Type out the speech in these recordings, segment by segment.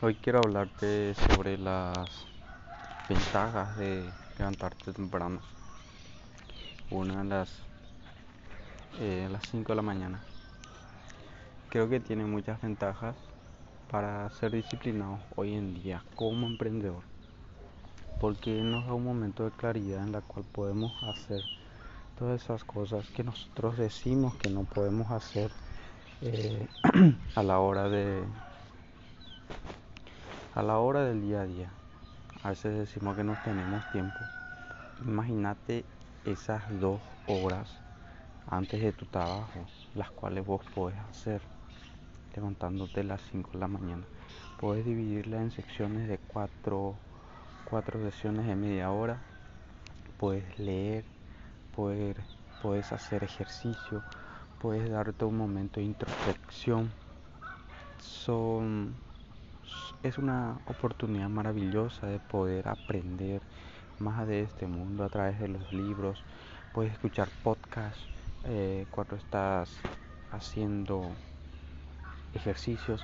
Hoy quiero hablarte sobre las ventajas de levantarte temprano. Una a las, eh, las 5 de la mañana. Creo que tiene muchas ventajas para ser disciplinado hoy en día como emprendedor. Porque nos da un momento de claridad en la cual podemos hacer todas esas cosas que nosotros decimos que no podemos hacer eh, a la hora de a la hora del día a día. A veces decimos que no tenemos tiempo. Imagínate esas dos horas antes de tu trabajo, las cuales vos podés hacer levantándote a las 5 de la mañana. Puedes dividirla en secciones de cuatro, cuatro sesiones de media hora. Puedes leer, puedes hacer ejercicio, puedes darte un momento de introspección. Son es una oportunidad maravillosa de poder aprender más de este mundo a través de los libros. Puedes escuchar podcasts eh, cuando estás haciendo ejercicios.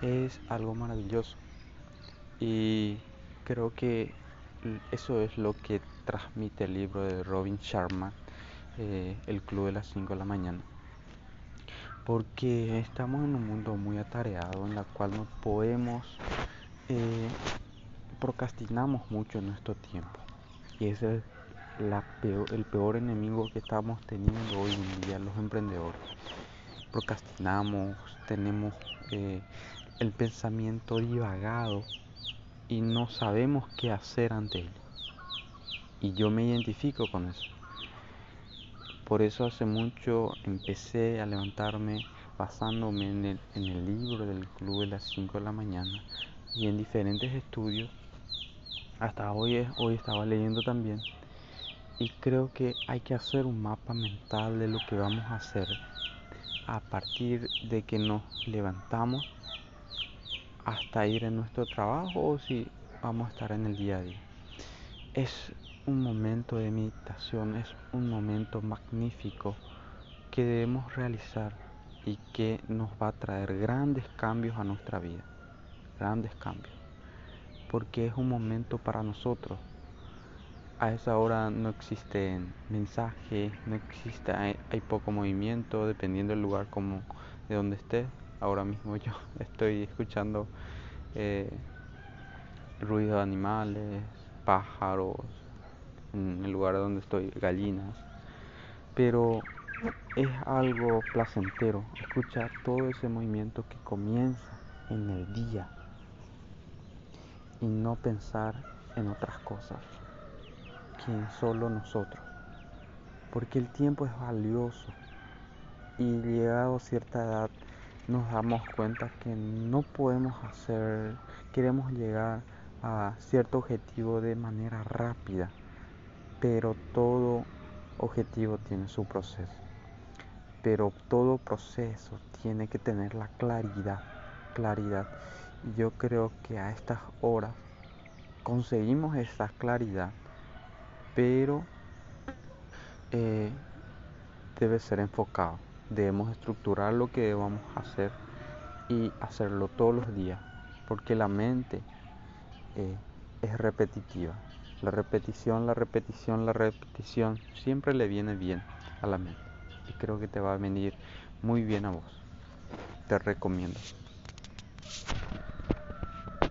Es algo maravilloso. Y creo que eso es lo que transmite el libro de Robin Sharma, eh, El Club de las 5 de la mañana porque estamos en un mundo muy atareado en la cual no podemos eh, procrastinamos mucho nuestro tiempo. Y ese es el peor enemigo que estamos teniendo hoy en día los emprendedores. Procrastinamos tenemos eh, el pensamiento divagado y no sabemos qué hacer ante él. Y yo me identifico con eso por eso hace mucho empecé a levantarme basándome en el, libro del club de las 5 de la mañana y en diferentes estudios. Hasta hoy, hoy estaba leyendo también. Y creo que hay que hacer un mapa mental de lo que vamos a hacer a partir de que nos levantamos hasta ir en nuestro trabajo o si vamos a estar en el día a día. Un momento de meditación, es un momento magnífico que debemos realizar y que nos va a traer grandes cambios a nuestra vida, grandes cambios, porque es un momento para nosotros. A esa hora no existen mensajes, no existe, hay, poco movimiento, dependiendo del lugar como de donde esté. Ahora mismo yo estoy escuchando eh, ruidos de animales, pájaros, en el lugar donde estoy, gallinas. Pero es algo placentero escuchar todo ese movimiento que comienza en el día y no pensar en otras cosas que en solo nosotros. Porque el tiempo es valioso y llegado a cierta edad nos damos cuenta que no podemos hacer, queremos llegar a cierto objetivo de manera rápida pero todo objetivo tiene su proceso. Pero todo proceso tiene que tener la claridad, claridad. Y yo creo que a estas horas conseguimos esa claridad, pero eh, debe ser enfocado. Debemos estructurar lo que debamos hacer y hacerlo todos los días, porque la mente eh, es repetitiva. La repetición, la repetición, la repetición siempre le viene bien a la mente. Y creo que te va a venir muy bien a vos. Te recomiendo.